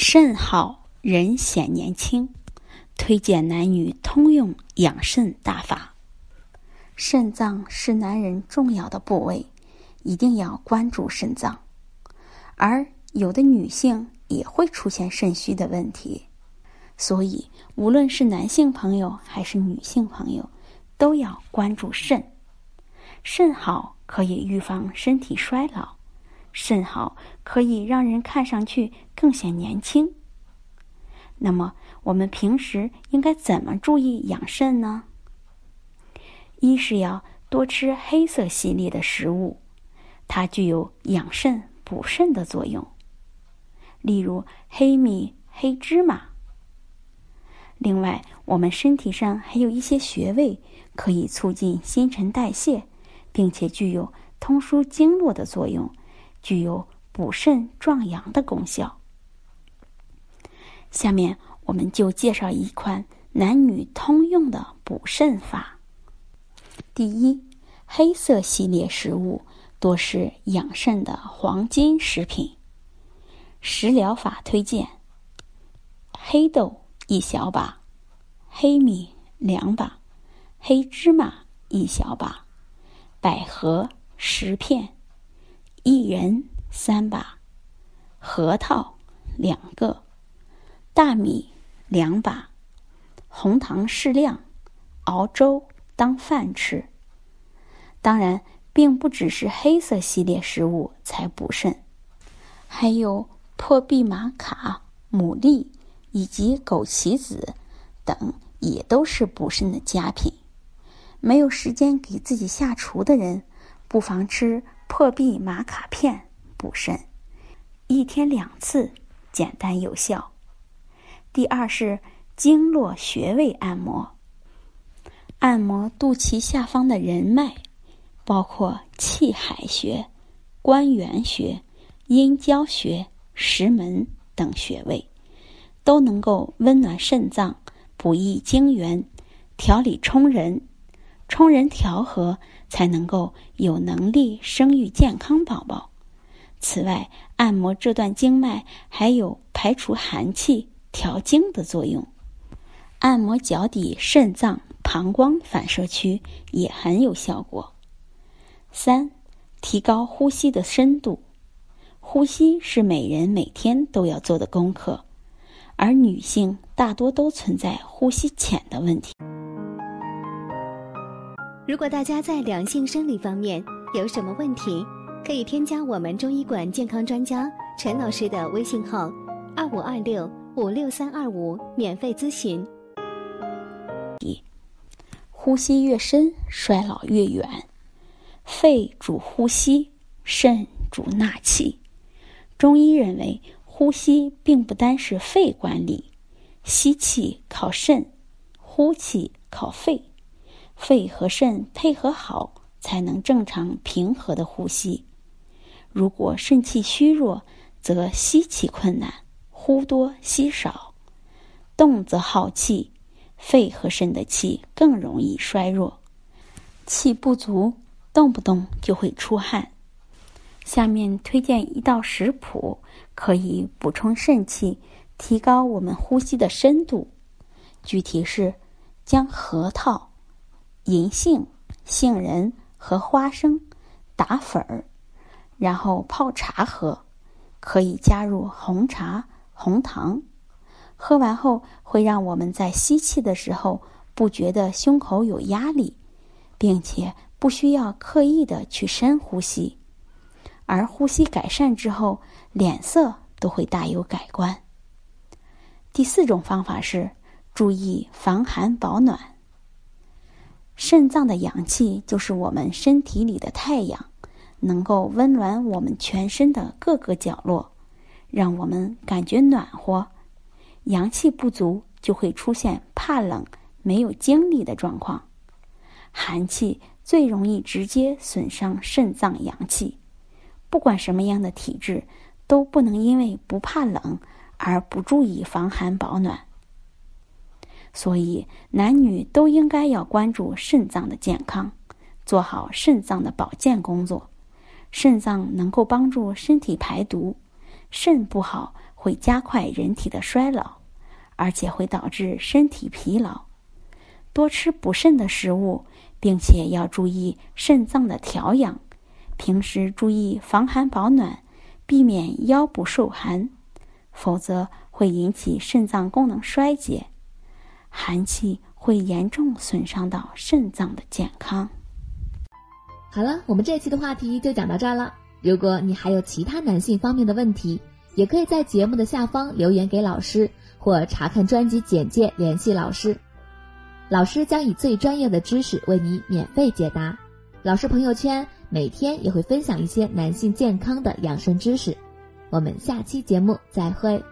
肾好人显年轻，推荐男女通用养肾大法。肾脏是男人重要的部位，一定要关注肾脏。而有的女性也会出现肾虚的问题，所以无论是男性朋友还是女性朋友，都要关注肾。肾好可以预防身体衰老。肾好可以让人看上去更显年轻。那么，我们平时应该怎么注意养肾呢？一是要多吃黑色系列的食物，它具有养肾补肾的作用，例如黑米、黑芝麻。另外，我们身体上还有一些穴位可以促进新陈代谢，并且具有通疏经络的作用。具有补肾壮阳的功效。下面我们就介绍一款男女通用的补肾法。第一，黑色系列食物多是养肾的黄金食品。食疗法推荐：黑豆一小把，黑米两把，黑芝麻一小把，百合十片。薏仁三把，核桃两个，大米两把，红糖适量，熬粥当饭吃。当然，并不只是黑色系列食物才补肾，还有破壁玛卡、牡蛎以及枸杞子等，也都是补肾的佳品。没有时间给自己下厨的人，不妨吃。破壁玛卡片补肾，一天两次，简单有效。第二是经络穴位按摩，按摩肚脐下方的人脉，包括气海穴、关元穴、阴交穴、石门等穴位，都能够温暖肾脏，补益精元，调理冲人，冲人调和。才能够有能力生育健康宝宝。此外，按摩这段经脉还有排除寒气、调经的作用。按摩脚底肾脏、膀胱反射区也很有效果。三、提高呼吸的深度。呼吸是每人每天都要做的功课，而女性大多都存在呼吸浅的问题。如果大家在两性生理方面有什么问题，可以添加我们中医馆健康专家陈老师的微信号：二五二六五六三二五，免费咨询。呼吸越深，衰老越远。肺主呼吸，肾主纳气。中医认为，呼吸并不单是肺管理，吸气靠肾，呼气靠肺。肺和肾配合好，才能正常平和的呼吸。如果肾气虚弱，则吸气困难，呼多吸少，动则耗气，肺和肾的气更容易衰弱，气不足，动不动就会出汗。下面推荐一道食谱，可以补充肾气，提高我们呼吸的深度。具体是将核桃。银杏、杏仁和花生打粉儿，然后泡茶喝，可以加入红茶、红糖。喝完后会让我们在吸气的时候不觉得胸口有压力，并且不需要刻意的去深呼吸，而呼吸改善之后，脸色都会大有改观。第四种方法是注意防寒保暖。肾脏的阳气就是我们身体里的太阳，能够温暖我们全身的各个角落，让我们感觉暖和。阳气不足就会出现怕冷、没有精力的状况。寒气最容易直接损伤肾脏阳气，不管什么样的体质，都不能因为不怕冷而不注意防寒保暖。所以，男女都应该要关注肾脏的健康，做好肾脏的保健工作。肾脏能够帮助身体排毒，肾不好会加快人体的衰老，而且会导致身体疲劳。多吃补肾的食物，并且要注意肾脏的调养。平时注意防寒保暖，避免腰部受寒，否则会引起肾脏功能衰竭。寒气会严重损伤到肾脏的健康。好了，我们这期的话题就讲到这儿了。如果你还有其他男性方面的问题，也可以在节目的下方留言给老师，或查看专辑简介联系老师。老师将以最专业的知识为你免费解答。老师朋友圈每天也会分享一些男性健康的养生知识。我们下期节目再会。